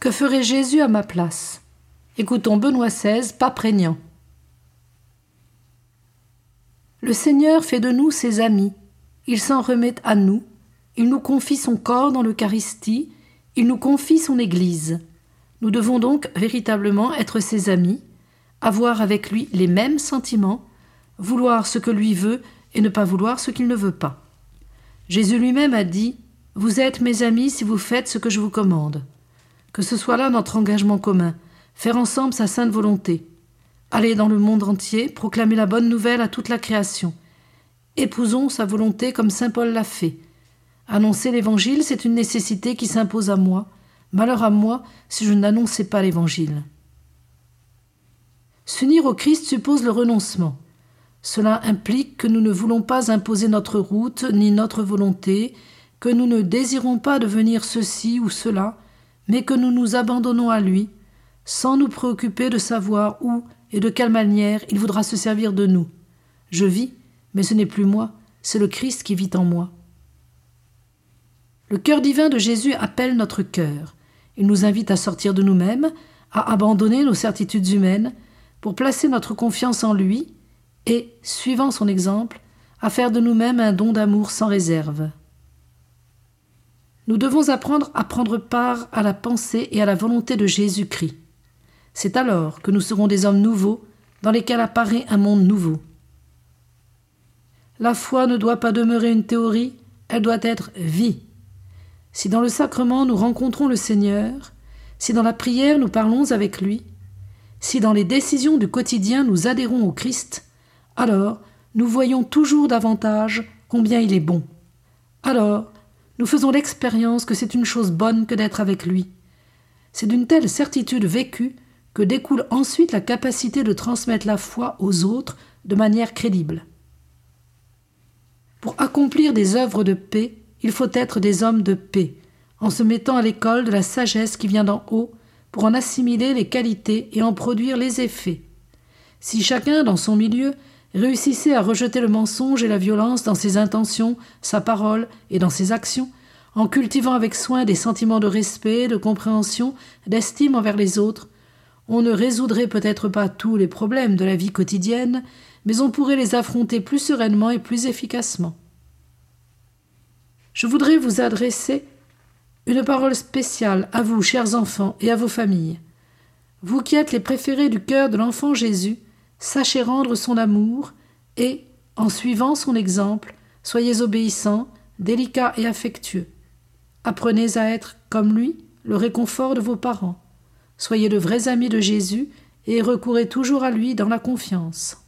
Que ferait Jésus à ma place? Écoutons Benoît XVI, pas prégnant. Le Seigneur fait de nous ses amis. Il s'en remet à nous. Il nous confie son corps dans l'Eucharistie. Il nous confie son Église. Nous devons donc véritablement être ses amis, avoir avec lui les mêmes sentiments, vouloir ce que lui veut et ne pas vouloir ce qu'il ne veut pas. Jésus lui-même a dit Vous êtes mes amis si vous faites ce que je vous commande. Que ce soit là notre engagement commun, faire ensemble sa sainte volonté. Aller dans le monde entier, proclamer la bonne nouvelle à toute la création. Épousons sa volonté comme saint Paul l'a fait. Annoncer l'Évangile, c'est une nécessité qui s'impose à moi. Malheur à moi si je n'annonçais pas l'Évangile. S'unir au Christ suppose le renoncement. Cela implique que nous ne voulons pas imposer notre route ni notre volonté, que nous ne désirons pas devenir ceci ou cela, mais que nous nous abandonnons à lui, sans nous préoccuper de savoir où et de quelle manière il voudra se servir de nous. Je vis, mais ce n'est plus moi, c'est le Christ qui vit en moi. Le cœur divin de Jésus appelle notre cœur. Il nous invite à sortir de nous-mêmes, à abandonner nos certitudes humaines, pour placer notre confiance en lui et, suivant son exemple, à faire de nous-mêmes un don d'amour sans réserve. Nous devons apprendre à prendre part à la pensée et à la volonté de Jésus-Christ. C'est alors que nous serons des hommes nouveaux dans lesquels apparaît un monde nouveau. La foi ne doit pas demeurer une théorie, elle doit être vie. Si dans le sacrement nous rencontrons le Seigneur, si dans la prière nous parlons avec lui, si dans les décisions du quotidien nous adhérons au Christ, alors nous voyons toujours davantage combien il est bon. Alors nous faisons l'expérience que c'est une chose bonne que d'être avec lui. C'est d'une telle certitude vécue que découle ensuite la capacité de transmettre la foi aux autres de manière crédible. Pour accomplir des œuvres de paix, il faut être des hommes de paix, en se mettant à l'école de la sagesse qui vient d'en haut pour en assimiler les qualités et en produire les effets. Si chacun, dans son milieu, réussissait à rejeter le mensonge et la violence dans ses intentions, sa parole et dans ses actions, en cultivant avec soin des sentiments de respect, de compréhension, d'estime envers les autres, on ne résoudrait peut-être pas tous les problèmes de la vie quotidienne, mais on pourrait les affronter plus sereinement et plus efficacement. Je voudrais vous adresser une parole spéciale à vous, chers enfants, et à vos familles. Vous qui êtes les préférés du cœur de l'enfant Jésus, sachez rendre son amour et, en suivant son exemple, soyez obéissants, délicats et affectueux. Apprenez à être, comme lui, le réconfort de vos parents. Soyez de vrais amis de Jésus et recourez toujours à lui dans la confiance.